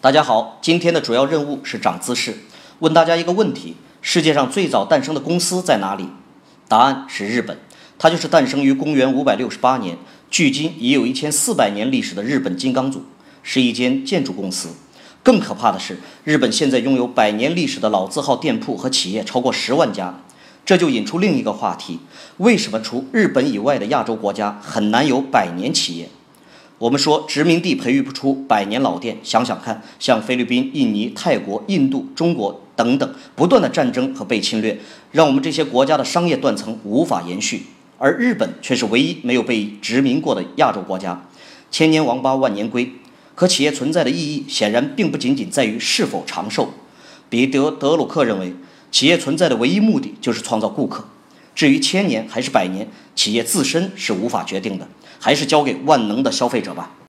大家好，今天的主要任务是涨姿势。问大家一个问题：世界上最早诞生的公司在哪里？答案是日本，它就是诞生于公元五百六十八年，距今已有一千四百年历史的日本金刚组，是一间建筑公司。更可怕的是，日本现在拥有百年历史的老字号店铺和企业超过十万家。这就引出另一个话题：为什么除日本以外的亚洲国家很难有百年企业？我们说殖民地培育不出百年老店，想想看，像菲律宾、印尼、泰国、印度、中国等等，不断的战争和被侵略，让我们这些国家的商业断层无法延续。而日本却是唯一没有被殖民过的亚洲国家。千年王八万年龟，可企业存在的意义显然并不仅仅在于是否长寿。彼得·德鲁克认为，企业存在的唯一目的就是创造顾客。至于千年还是百年，企业自身是无法决定的，还是交给万能的消费者吧。